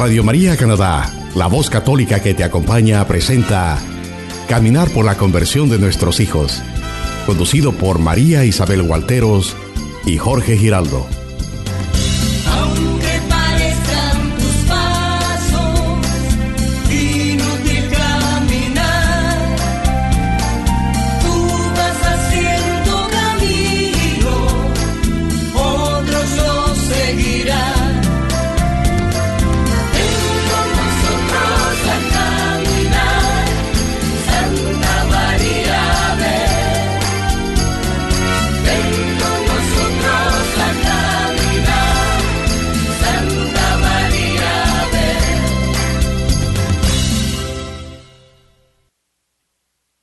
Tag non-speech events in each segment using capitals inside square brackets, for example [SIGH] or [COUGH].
Radio María Canadá, la voz católica que te acompaña, presenta Caminar por la conversión de nuestros hijos, conducido por María Isabel Walteros y Jorge Giraldo.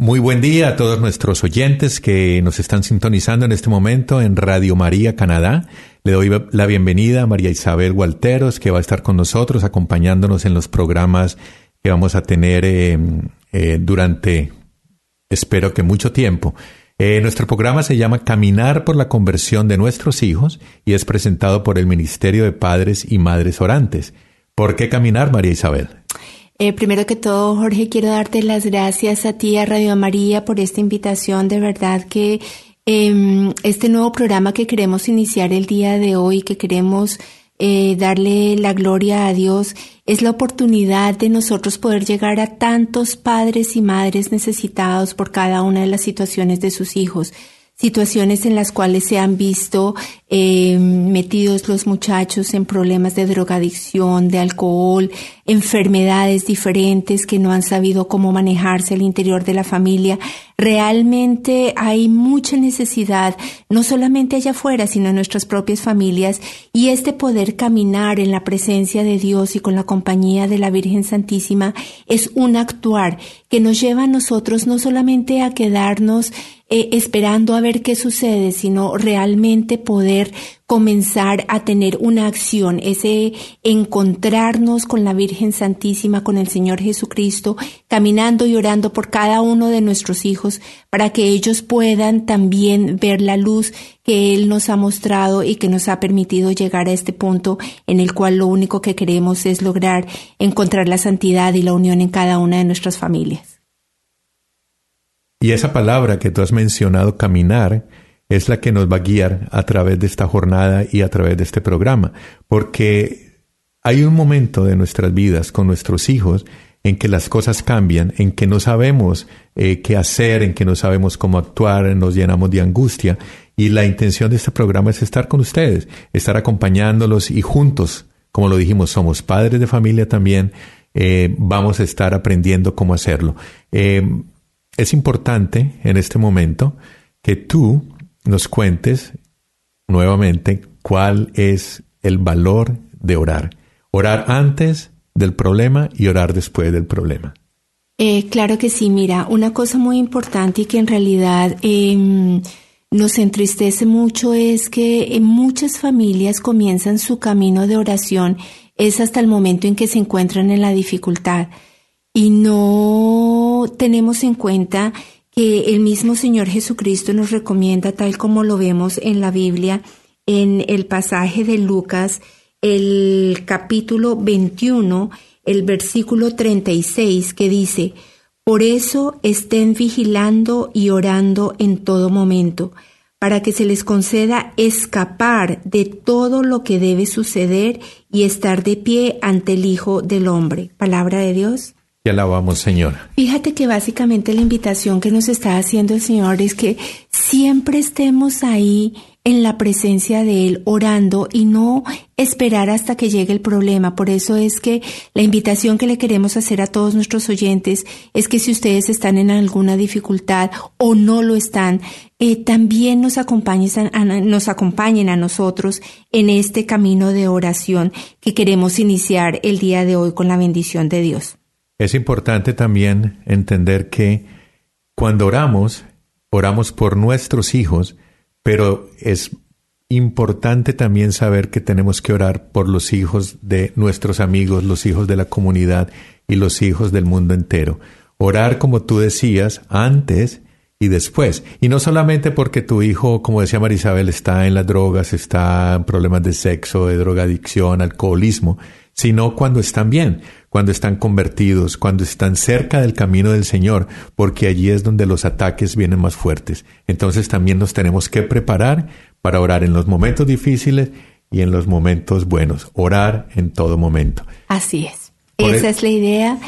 Muy buen día a todos nuestros oyentes que nos están sintonizando en este momento en Radio María Canadá. Le doy la bienvenida a María Isabel Walteros, que va a estar con nosotros acompañándonos en los programas que vamos a tener eh, eh, durante, espero que mucho tiempo. Eh, nuestro programa se llama Caminar por la conversión de nuestros hijos y es presentado por el Ministerio de Padres y Madres Orantes. ¿Por qué caminar, María Isabel? Eh, primero que todo, Jorge, quiero darte las gracias a ti, a Radio María, por esta invitación. De verdad que eh, este nuevo programa que queremos iniciar el día de hoy, que queremos eh, darle la gloria a Dios, es la oportunidad de nosotros poder llegar a tantos padres y madres necesitados por cada una de las situaciones de sus hijos situaciones en las cuales se han visto eh, metidos los muchachos en problemas de drogadicción, de alcohol, enfermedades diferentes que no han sabido cómo manejarse al interior de la familia. Realmente hay mucha necesidad, no solamente allá afuera, sino en nuestras propias familias, y este poder caminar en la presencia de Dios y con la compañía de la Virgen Santísima es un actuar que nos lleva a nosotros no solamente a quedarnos eh, esperando a ver qué sucede, sino realmente poder comenzar a tener una acción, ese encontrarnos con la Virgen Santísima, con el Señor Jesucristo, caminando y orando por cada uno de nuestros hijos para que ellos puedan también ver la luz que Él nos ha mostrado y que nos ha permitido llegar a este punto en el cual lo único que queremos es lograr encontrar la santidad y la unión en cada una de nuestras familias. Y esa palabra que tú has mencionado, caminar, es la que nos va a guiar a través de esta jornada y a través de este programa, porque hay un momento de nuestras vidas con nuestros hijos en que las cosas cambian, en que no sabemos eh, qué hacer, en que no sabemos cómo actuar, nos llenamos de angustia. Y la intención de este programa es estar con ustedes, estar acompañándolos y juntos, como lo dijimos, somos padres de familia también, eh, vamos a estar aprendiendo cómo hacerlo. Eh, es importante en este momento que tú nos cuentes nuevamente cuál es el valor de orar. Orar antes del problema y orar después del problema. Eh, claro que sí, mira, una cosa muy importante y que en realidad em, nos entristece mucho es que muchas familias comienzan su camino de oración es hasta el momento en que se encuentran en la dificultad y no tenemos en cuenta que el mismo Señor Jesucristo nos recomienda, tal como lo vemos en la Biblia, en el pasaje de Lucas, el capítulo 21, el versículo 36, que dice, Por eso estén vigilando y orando en todo momento, para que se les conceda escapar de todo lo que debe suceder y estar de pie ante el Hijo del Hombre. Palabra de Dios alabamos, Señor. Fíjate que básicamente la invitación que nos está haciendo el Señor es que siempre estemos ahí en la presencia de Él orando y no esperar hasta que llegue el problema. Por eso es que la invitación que le queremos hacer a todos nuestros oyentes es que si ustedes están en alguna dificultad o no lo están, eh, también nos nos acompañen a nosotros en este camino de oración que queremos iniciar el día de hoy con la bendición de Dios. Es importante también entender que cuando oramos, oramos por nuestros hijos, pero es importante también saber que tenemos que orar por los hijos de nuestros amigos, los hijos de la comunidad y los hijos del mundo entero. Orar, como tú decías, antes y después. Y no solamente porque tu hijo, como decía Marisabel, está en las drogas, está en problemas de sexo, de drogadicción, alcoholismo, sino cuando están bien, cuando están convertidos, cuando están cerca del camino del Señor, porque allí es donde los ataques vienen más fuertes. Entonces también nos tenemos que preparar para orar en los momentos difíciles y en los momentos buenos, orar en todo momento. Así es. Esa es la idea.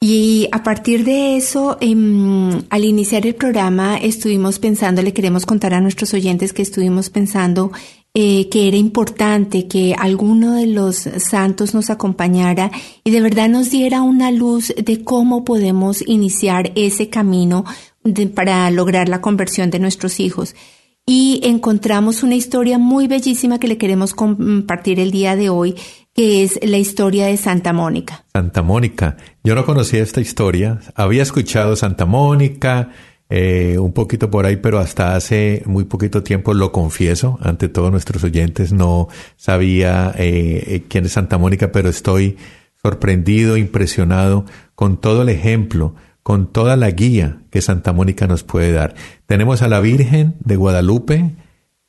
Y a partir de eso, em, al iniciar el programa, estuvimos pensando, le queremos contar a nuestros oyentes que estuvimos pensando eh, que era importante que alguno de los santos nos acompañara y de verdad nos diera una luz de cómo podemos iniciar ese camino para lograr la conversión de nuestros hijos. Y encontramos una historia muy bellísima que le queremos compartir el día de hoy, que es la historia de Santa Mónica. Santa Mónica. Yo no conocía esta historia. Había escuchado Santa Mónica, eh, un poquito por ahí, pero hasta hace muy poquito tiempo, lo confieso, ante todos nuestros oyentes, no sabía eh, eh, quién es Santa Mónica, pero estoy sorprendido, impresionado con todo el ejemplo, con toda la guía que Santa Mónica nos puede dar. Tenemos a la Virgen de Guadalupe,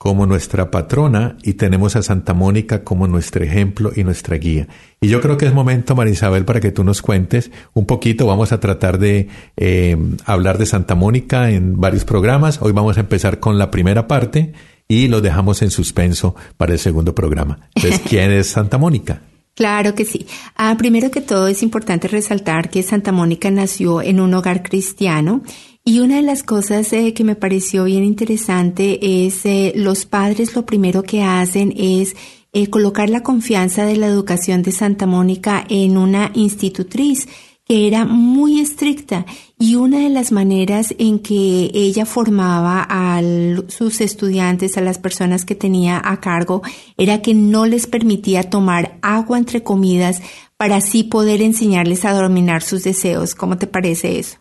como nuestra patrona y tenemos a Santa Mónica como nuestro ejemplo y nuestra guía. Y yo creo que es momento, Marisabel, para que tú nos cuentes un poquito. Vamos a tratar de eh, hablar de Santa Mónica en varios programas. Hoy vamos a empezar con la primera parte y lo dejamos en suspenso para el segundo programa. Entonces, [LAUGHS] ¿quién es Santa Mónica? Claro que sí. Ah, primero que todo es importante resaltar que Santa Mónica nació en un hogar cristiano y una de las cosas eh, que me pareció bien interesante es eh, los padres lo primero que hacen es eh, colocar la confianza de la educación de Santa Mónica en una institutriz que era muy estricta y una de las maneras en que ella formaba a sus estudiantes, a las personas que tenía a cargo, era que no les permitía tomar agua entre comidas para así poder enseñarles a dominar sus deseos. ¿Cómo te parece eso?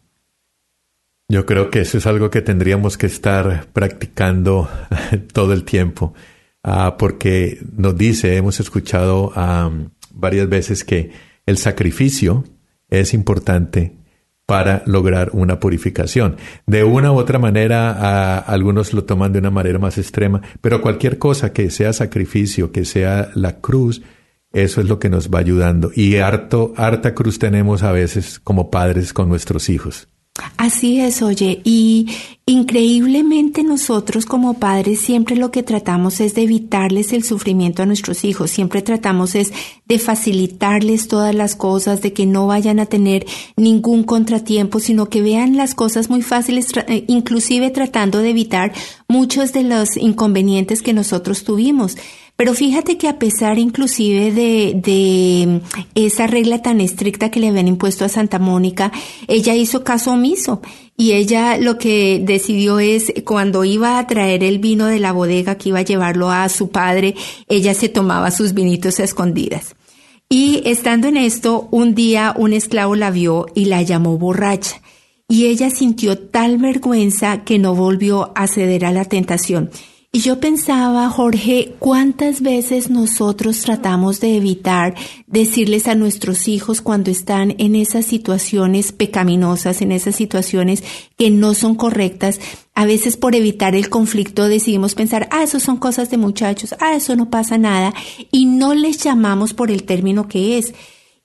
Yo creo que eso es algo que tendríamos que estar practicando [LAUGHS] todo el tiempo, ah, porque nos dice, hemos escuchado varias veces que el sacrificio es importante para lograr una purificación. De una u otra manera, algunos lo toman de una manera más extrema, pero cualquier cosa que sea sacrificio, que sea la cruz, eso es lo que nos va ayudando. Y harto, harta cruz tenemos a veces como padres con nuestros hijos. Así es, oye, y increíblemente nosotros como padres siempre lo que tratamos es de evitarles el sufrimiento a nuestros hijos, siempre tratamos es de facilitarles todas las cosas, de que no vayan a tener ningún contratiempo, sino que vean las cosas muy fáciles, eh, inclusive tratando de evitar muchos de los inconvenientes que nosotros tuvimos. Pero fíjate que a pesar inclusive de, de esa regla tan estricta que le habían impuesto a Santa Mónica, ella hizo caso omiso y ella lo que decidió es cuando iba a traer el vino de la bodega que iba a llevarlo a su padre, ella se tomaba sus vinitos a escondidas. Y estando en esto, un día un esclavo la vio y la llamó borracha. Y ella sintió tal vergüenza que no volvió a ceder a la tentación. Y yo pensaba, Jorge, cuántas veces nosotros tratamos de evitar decirles a nuestros hijos cuando están en esas situaciones pecaminosas, en esas situaciones que no son correctas. A veces por evitar el conflicto decidimos pensar, ah, eso son cosas de muchachos, ah, eso no pasa nada, y no les llamamos por el término que es.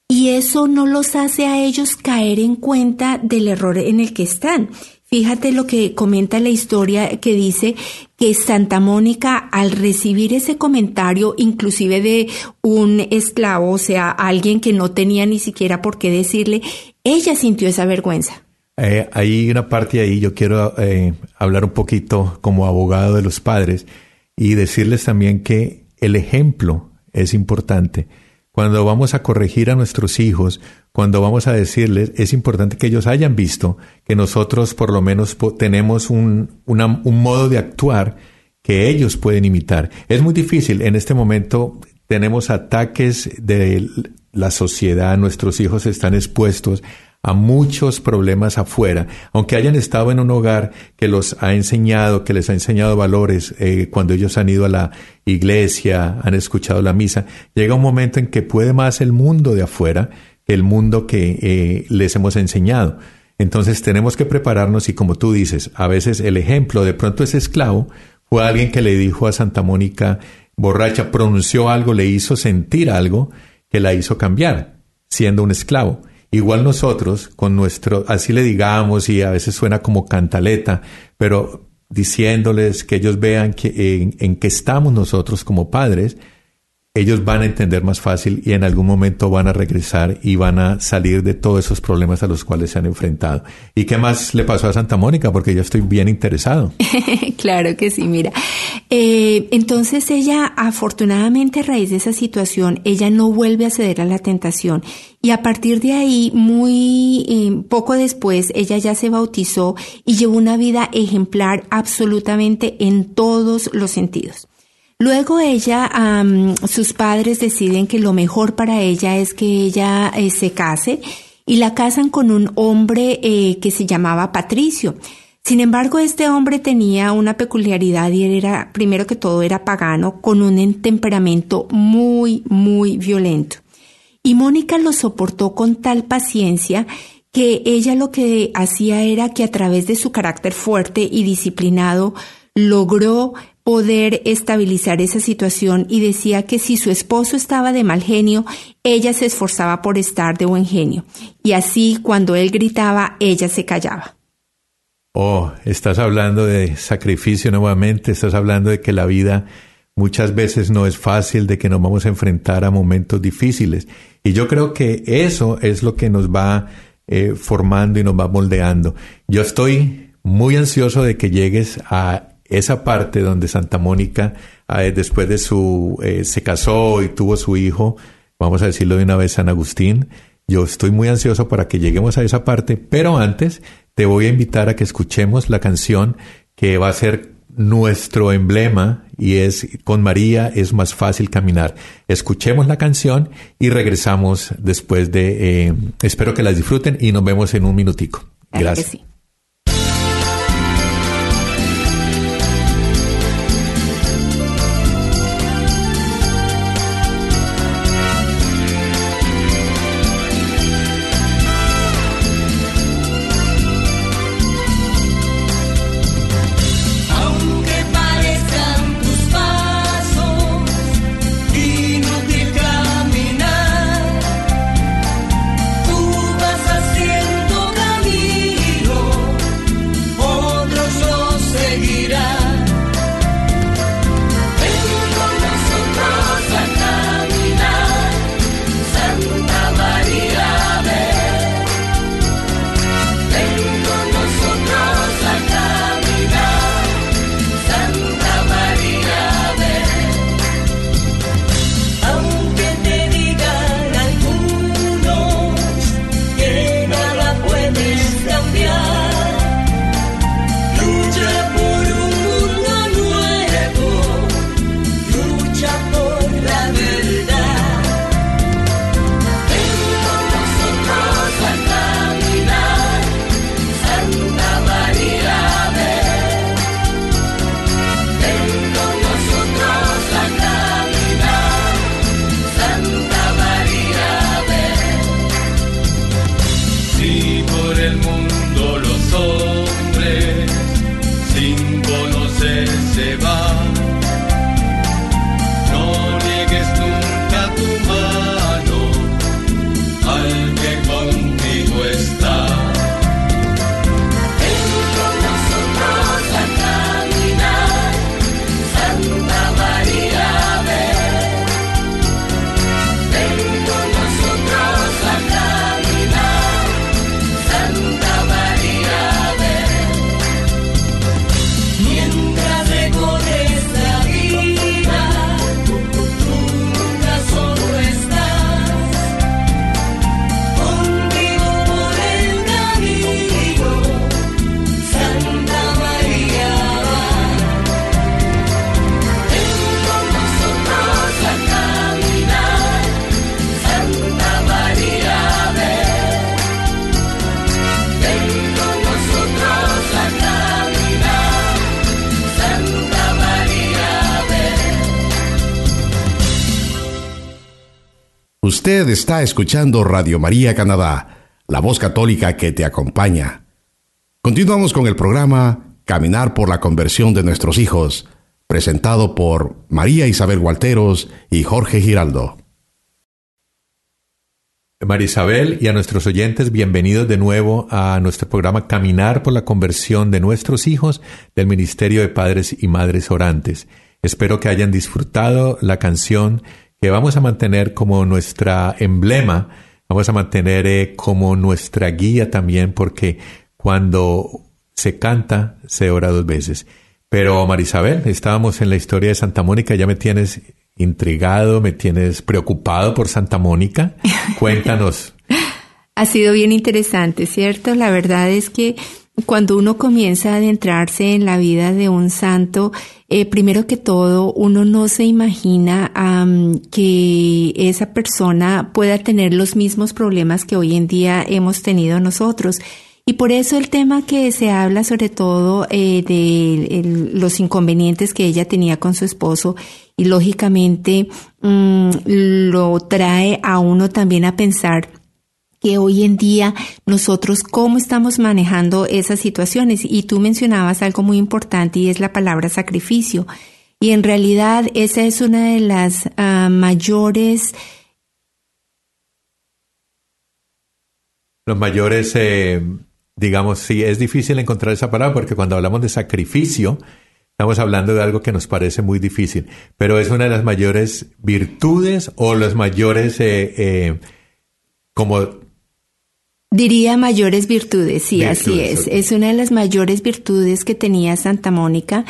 Y eso no los hace a ellos caer en cuenta del error en el que están. Fíjate lo que comenta la historia que dice que Santa Mónica al recibir ese comentario inclusive de un esclavo, o sea, alguien que no tenía ni siquiera por qué decirle, ella sintió esa vergüenza. Eh, hay una parte ahí, yo quiero eh, hablar un poquito como abogado de los padres y decirles también que el ejemplo es importante. Cuando vamos a corregir a nuestros hijos, cuando vamos a decirles, es importante que ellos hayan visto que nosotros por lo menos tenemos un, un modo de actuar que ellos pueden imitar. Es muy difícil. En este momento tenemos ataques de la sociedad, nuestros hijos están expuestos a muchos problemas afuera, aunque hayan estado en un hogar que los ha enseñado, que les ha enseñado valores eh, cuando ellos han ido a la iglesia, han escuchado la misa, llega un momento en que puede más el mundo de afuera que el mundo que eh, les hemos enseñado. Entonces tenemos que prepararnos y como tú dices, a veces el ejemplo de pronto ese esclavo fue alguien que le dijo a Santa Mónica borracha, pronunció algo, le hizo sentir algo, que la hizo cambiar, siendo un esclavo. Igual nosotros, con nuestro, así le digamos, y a veces suena como cantaleta, pero diciéndoles que ellos vean que, en, en qué estamos nosotros como padres, ellos van a entender más fácil y en algún momento van a regresar y van a salir de todos esos problemas a los cuales se han enfrentado. ¿Y qué más le pasó a Santa Mónica? Porque yo estoy bien interesado. [LAUGHS] claro que sí, mira. Eh, entonces ella, afortunadamente a raíz de esa situación, ella no vuelve a ceder a la tentación. Y a partir de ahí, muy eh, poco después, ella ya se bautizó y llevó una vida ejemplar absolutamente en todos los sentidos. Luego ella, sus padres deciden que lo mejor para ella es que ella eh, se case y la casan con un hombre eh, que se llamaba Patricio. Sin embargo, este hombre tenía una peculiaridad y era, primero que todo, era pagano, con un temperamento muy, muy violento. Y Mónica lo soportó con tal paciencia que ella lo que hacía era que a través de su carácter fuerte y disciplinado logró poder estabilizar esa situación y decía que si su esposo estaba de mal genio, ella se esforzaba por estar de buen genio. Y así cuando él gritaba, ella se callaba. Oh, estás hablando de sacrificio nuevamente, estás hablando de que la vida muchas veces no es fácil, de que nos vamos a enfrentar a momentos difíciles. Y yo creo que eso es lo que nos va eh, formando y nos va moldeando. Yo estoy muy ansioso de que llegues a esa parte donde Santa Mónica, eh, después de su, eh, se casó y tuvo su hijo, vamos a decirlo de una vez, San Agustín, yo estoy muy ansioso para que lleguemos a esa parte, pero antes te voy a invitar a que escuchemos la canción que va a ser nuestro emblema y es con María es más fácil caminar. Escuchemos la canción y regresamos después de, eh, espero que las disfruten y nos vemos en un minutico. Gracias. Usted está escuchando Radio María Canadá, la voz católica que te acompaña. Continuamos con el programa Caminar por la conversión de nuestros hijos, presentado por María Isabel Walteros y Jorge Giraldo. Marisabel y a nuestros oyentes, bienvenidos de nuevo a nuestro programa Caminar por la conversión de nuestros hijos del Ministerio de Padres y Madres Orantes. Espero que hayan disfrutado la canción que vamos a mantener como nuestra emblema, vamos a mantener eh, como nuestra guía también, porque cuando se canta, se ora dos veces. Pero Marisabel, estábamos en la historia de Santa Mónica, ya me tienes intrigado, me tienes preocupado por Santa Mónica. [LAUGHS] Cuéntanos. ha sido bien interesante, ¿cierto? La verdad es que cuando uno comienza a adentrarse en la vida de un santo, eh, primero que todo, uno no se imagina que esa persona pueda tener los mismos problemas que hoy en día hemos tenido nosotros. Y por eso el tema que se habla sobre todo eh, de los inconvenientes que ella tenía con su esposo y lógicamente mm, lo trae a uno también a pensar que hoy en día nosotros cómo estamos manejando esas situaciones. Y tú mencionabas algo muy importante y es la palabra sacrificio. Y en realidad esa es una de las ah, mayores... Los mayores, eh, digamos, sí, es difícil encontrar esa palabra porque cuando hablamos de sacrificio, Estamos hablando de algo que nos parece muy difícil, pero es una de las mayores virtudes o las mayores, eh, eh, como... Diría mayores virtudes, sí, así es. Es una de las mayores virtudes que tenía Santa Mónica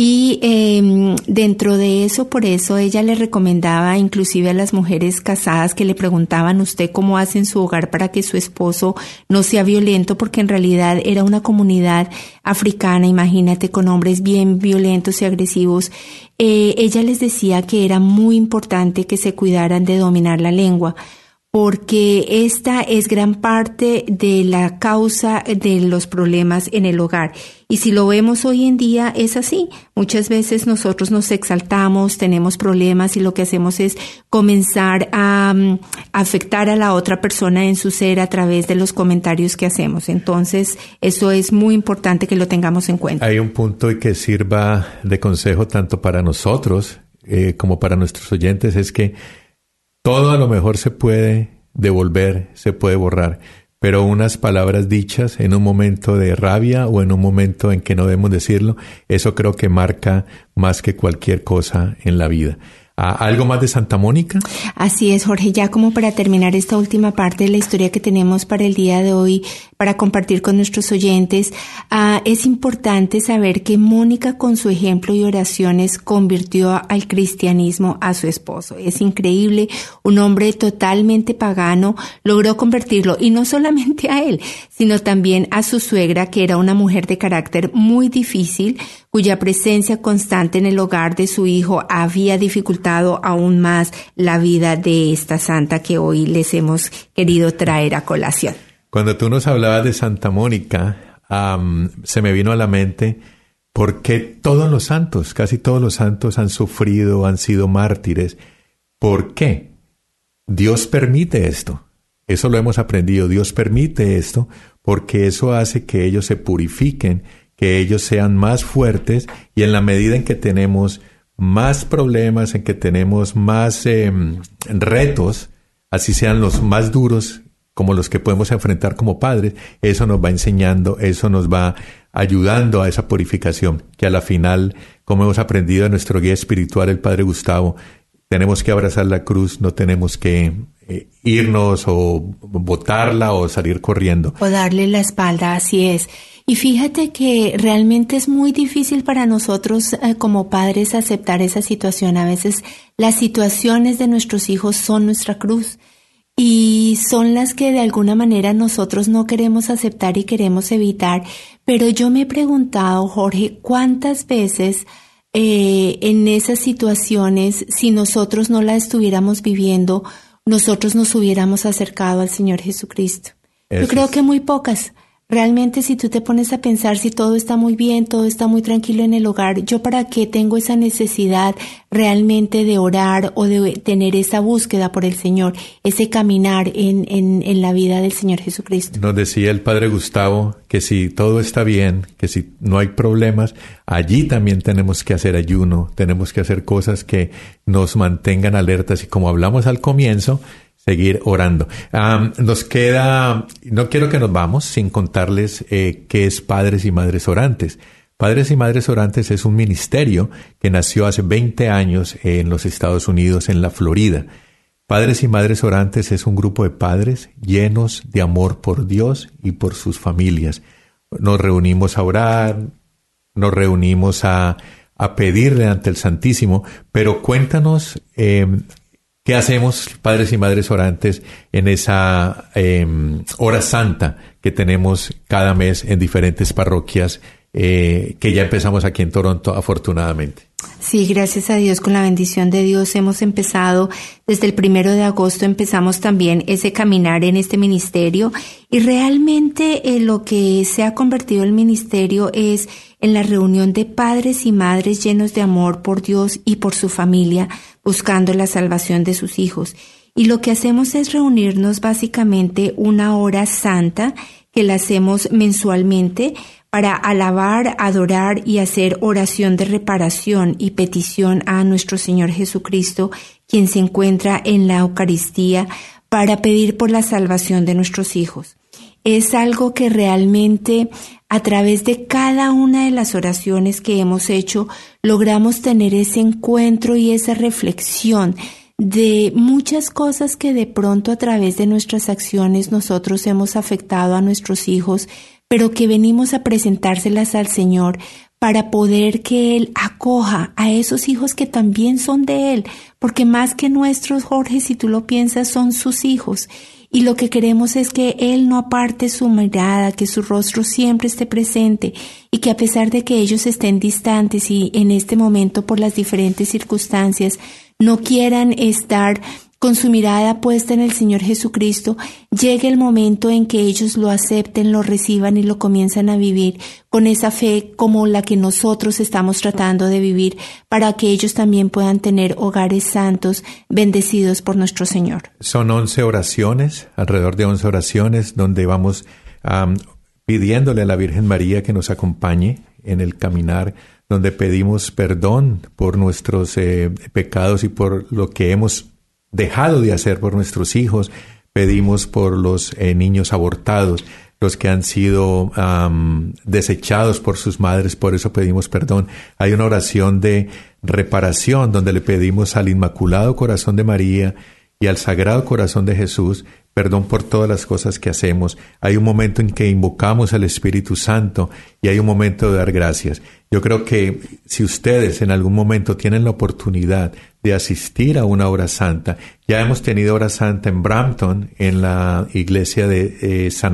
y eh, dentro de eso, por eso ella le recomendaba inclusive a las mujeres casadas que le preguntaban usted cómo hace en su hogar para que su esposo no sea violento, porque en realidad era una comunidad africana, imagínate, con hombres bien violentos y agresivos. Eh, ella les decía que era muy importante que se cuidaran de dominar la lengua porque esta es gran parte de la causa de los problemas en el hogar. Y si lo vemos hoy en día es así. Muchas veces nosotros nos exaltamos, tenemos problemas y lo que hacemos es comenzar a, mm, afectar a la otra persona en su ser a través de los comentarios que hacemos. Entonces, eso es muy importante que lo tengamos en cuenta. Hay un punto que sirva de consejo tanto para nosotros eh, como para nuestros oyentes, es que todo a lo mejor se puede devolver, se puede borrar, pero unas palabras dichas en un momento de rabia o en un momento en que no debemos decirlo, eso creo que marca más que cualquier cosa en la vida. ¿Algo más de Santa Mónica? Así es, Jorge. Ya como para terminar esta última parte de la historia que tenemos para el día de hoy, para compartir con nuestros oyentes, ah, es importante saber que Mónica con su ejemplo y oraciones convirtió al cristianismo a su esposo. Es increíble, un hombre totalmente pagano logró convertirlo y no solamente a él, sino también a su suegra, que era una mujer de carácter muy difícil, cuya presencia constante en el hogar de su hijo había dificultado aún más la vida de esta santa que hoy les hemos querido traer a colación. Cuando tú nos hablabas de Santa Mónica, se me vino a la mente por qué todos los santos, casi todos los santos han sufrido, han sido mártires. ¿Por qué? Dios permite esto. Eso lo hemos aprendido. Dios permite esto porque eso hace que ellos se purifiquen que ellos sean más fuertes y en la medida en que tenemos más problemas, en que tenemos más em, retos, así sean los más duros como los que podemos enfrentar como padres, eso nos va enseñando, eso nos va ayudando a esa purificación, que a la final, como hemos aprendido en nuestro guía espiritual, el Padre Gustavo, tenemos que abrazar la cruz, no tenemos que eh, irnos o botarla o salir corriendo. O darle la espalda, así es. Y fíjate que realmente es muy difícil para nosotros eh, como padres aceptar esa situación. A veces las situaciones de nuestros hijos son nuestra cruz y son las que de alguna manera nosotros no queremos aceptar y queremos evitar. Pero yo me he preguntado, Jorge, ¿cuántas veces eh, en esas situaciones, si nosotros no la estuviéramos viviendo, nosotros nos hubiéramos acercado al Señor Jesucristo? Yo creo que muy pocas. Realmente si tú te pones a pensar si todo está muy bien, todo está muy tranquilo en el hogar, yo para qué tengo esa necesidad realmente de orar o de tener esa búsqueda por el Señor, ese caminar en, en, en la vida del Señor Jesucristo. Nos decía el Padre Gustavo que si todo está bien, que si no hay problemas, allí también tenemos que hacer ayuno, tenemos que hacer cosas que nos mantengan alertas y como hablamos al comienzo, seguir orando. nos queda, no quiero que nos vamos sin contarles eh, qué es Padres y Madres Orantes. Padres y Madres Orantes es un ministerio que nació hace 20 años en los Estados Unidos, en la Florida. Padres y Madres Orantes es un grupo de padres llenos de amor por Dios y por sus familias. Nos reunimos a orar, nos reunimos a, pedirle ante el Santísimo, pero cuéntanos eh, ¿Qué hacemos, padres y madres orantes, en esa em, hora santa que tenemos cada mes en diferentes parroquias eh, que ya empezamos aquí en Toronto, afortunadamente? Sí, gracias a Dios, con la bendición de Dios hemos empezado, desde el primero de agosto empezamos también ese caminar en este ministerio y realmente eh, lo que se ha convertido el ministerio es en la reunión de padres y madres llenos de amor por Dios y por su familia, buscando la salvación de sus hijos. Y lo que hacemos es reunirnos básicamente una hora santa que la hacemos mensualmente para alabar, adorar y hacer oración de reparación y petición a nuestro Señor Jesucristo, quien se encuentra en la Eucaristía, para pedir por la salvación de nuestros hijos. Es algo que realmente a través de cada una de las oraciones que hemos hecho logramos tener ese encuentro y esa reflexión de muchas cosas que de pronto a través de nuestras acciones nosotros hemos afectado a nuestros hijos, pero que venimos a presentárselas al Señor para poder que Él acoja a esos hijos que también son de Él, porque más que nuestros, Jorge, si tú lo piensas, son sus hijos. Y lo que queremos es que Él no aparte su mirada, que su rostro siempre esté presente y que a pesar de que ellos estén distantes y en este momento por las diferentes circunstancias no quieran estar con su mirada puesta en el Señor Jesucristo, llegue el momento en que ellos lo acepten, lo reciban y lo comienzan a vivir con esa fe como la que nosotros estamos tratando de vivir, para que ellos también puedan tener hogares santos, bendecidos por nuestro Señor. Son once oraciones, alrededor de once oraciones, donde vamos pidiéndole a la Virgen María que nos acompañe en el caminar donde pedimos perdón por nuestros eh, pecados y por lo que hemos dejado de hacer por nuestros hijos, pedimos por los eh, niños abortados, los que han sido desechados por sus madres, por eso pedimos perdón. Hay una oración de reparación donde le pedimos al Inmaculado Corazón de María y al Sagrado Corazón de Jesús perdón por todas las cosas que hacemos. Hay un momento en que invocamos al Espíritu Santo y hay un momento de dar gracias. Yo creo que si ustedes en algún momento tienen la oportunidad de asistir a una hora santa, ya hemos tenido hora santa en Brampton, en la iglesia de eh, San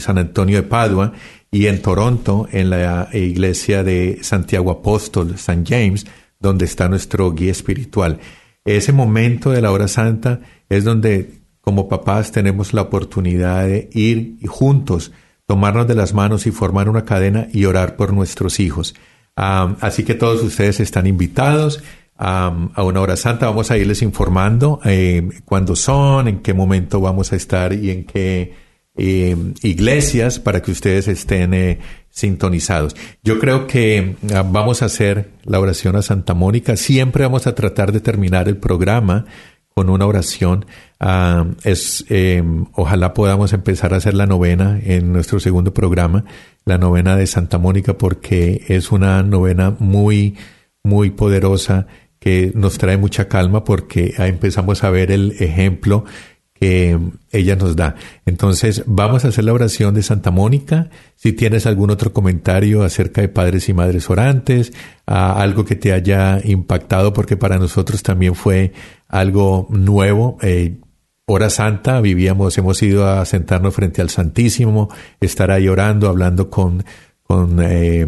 San Antonio de Padua, y en Toronto, en la iglesia de Santiago Apóstol, San James, donde está nuestro guía espiritual. Ese momento de la hora santa es donde como papás tenemos la oportunidad de ir juntos tomarnos de las manos y formar una cadena y orar por nuestros hijos. así que todos ustedes están invitados a una hora santa. Vamos a irles informando eh, cuándo son, en qué momento vamos a estar y en qué eh, iglesias para que ustedes estén eh, sintonizados. Yo creo que ah, vamos a hacer la oración a Santa Mónica. Siempre vamos a tratar de terminar el programa con una oración. Ah, es, eh, ojalá podamos empezar a hacer la novena en nuestro segundo programa, la novena de Santa Mónica, porque es una novena muy, muy poderosa que nos trae mucha calma porque empezamos a ver el ejemplo que ella nos da. Entonces, vamos a hacer la oración de Santa Mónica. Si tienes algún otro comentario acerca de padres y madres orantes, algo que te haya impactado, porque para nosotros también fue algo nuevo. Eh, hora santa, vivíamos, hemos ido a sentarnos frente al Santísimo, estar ahí orando, hablando con, con, eh,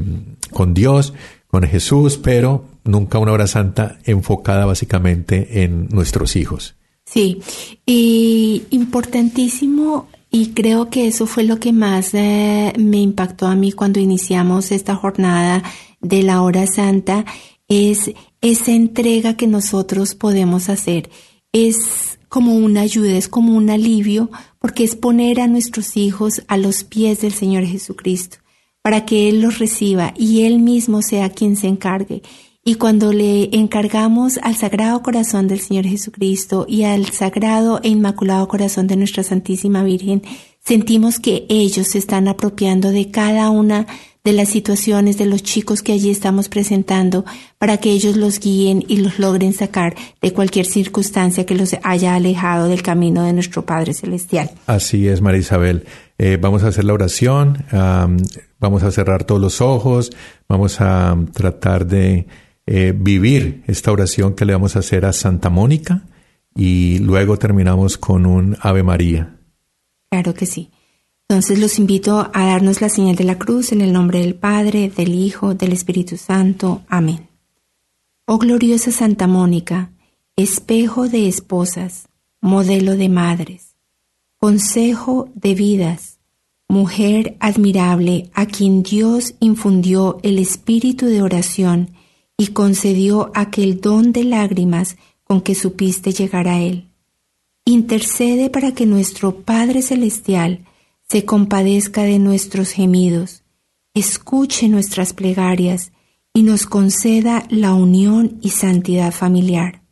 con Dios, con Jesús, pero nunca una hora santa enfocada básicamente en nuestros hijos. Sí, y importantísimo, y creo que eso fue lo que más eh, me impactó a mí cuando iniciamos esta jornada de la hora santa, es esa entrega que nosotros podemos hacer. Es como una ayuda, es como un alivio, porque es poner a nuestros hijos a los pies del Señor Jesucristo, para que Él los reciba y Él mismo sea quien se encargue. Y cuando le encargamos al Sagrado Corazón del Señor Jesucristo y al Sagrado e Inmaculado Corazón de nuestra Santísima Virgen, sentimos que ellos se están apropiando de cada una de las situaciones de los chicos que allí estamos presentando para que ellos los guíen y los logren sacar de cualquier circunstancia que los haya alejado del camino de nuestro Padre Celestial. Así es, María Isabel. Eh, vamos a hacer la oración, vamos a cerrar todos los ojos, vamos a tratar de eh, vivir esta oración que le vamos a hacer a Santa Mónica y luego terminamos con un Ave María. Claro que sí. Entonces los invito a darnos la señal de la cruz en el nombre del Padre, del Hijo, del Espíritu Santo. Amén. Oh gloriosa Santa Mónica, espejo de esposas, modelo de madres, consejo de vidas, mujer admirable a quien Dios infundió el espíritu de oración y concedió aquel don de lágrimas con que supiste llegar a Él. Intercede para que nuestro Padre Celestial se compadezca de nuestros gemidos, escuche nuestras plegarias y nos conceda la unión y santidad familiar.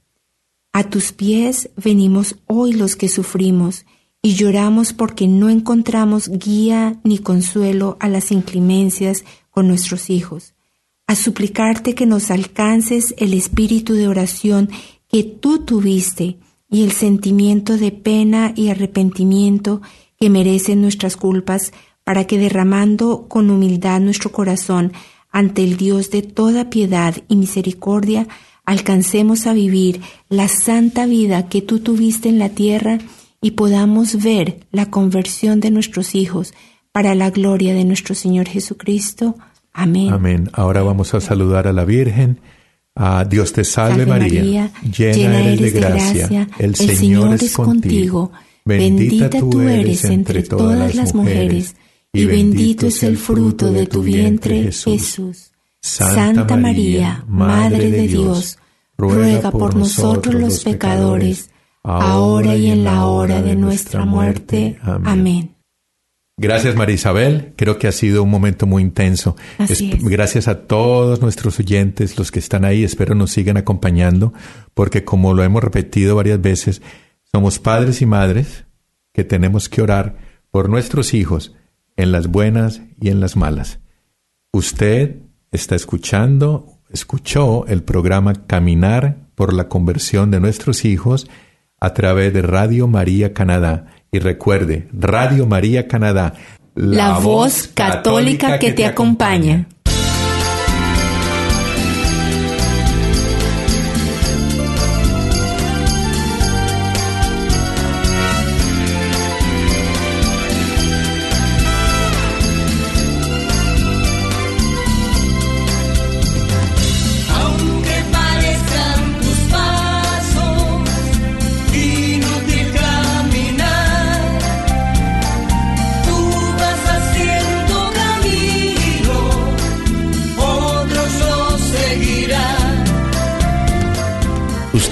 A tus pies venimos hoy los que sufrimos y lloramos porque no encontramos guía ni consuelo a las inclemencias con nuestros hijos, a suplicarte que nos alcances el espíritu de oración que tú tuviste y el sentimiento de pena y arrepentimiento que merecen nuestras culpas, para que derramando con humildad nuestro corazón ante el Dios de toda piedad y misericordia, alcancemos a vivir la santa vida que tú tuviste en la tierra y podamos ver la conversión de nuestros hijos para la gloria de nuestro Señor Jesucristo. Amén. Amén. Ahora vamos a saludar a la Virgen. A Dios te salve, María, llena, eres de gracia, el, Señor, es contigo. Bendita tú eres entre todas las mujeres, y bendito es el fruto de tu vientre, Jesús. Santa María, Madre de Dios, ruega por nosotros los pecadores, ahora y en la hora de nuestra muerte. Amén. Gracias María Isabel, creo que ha sido un momento muy intenso. Gracias a todos nuestros oyentes, los que están ahí, espero nos sigan acompañando, porque como lo hemos repetido varias veces, somos padres y madres que tenemos que orar por nuestros hijos en las buenas y en las malas. Usted está escuchando, escuchó el programa Caminar por la conversión de nuestros hijos a través de Radio María Canadá. Y recuerde, Radio María Canadá, la, voz católica, que, te acompaña.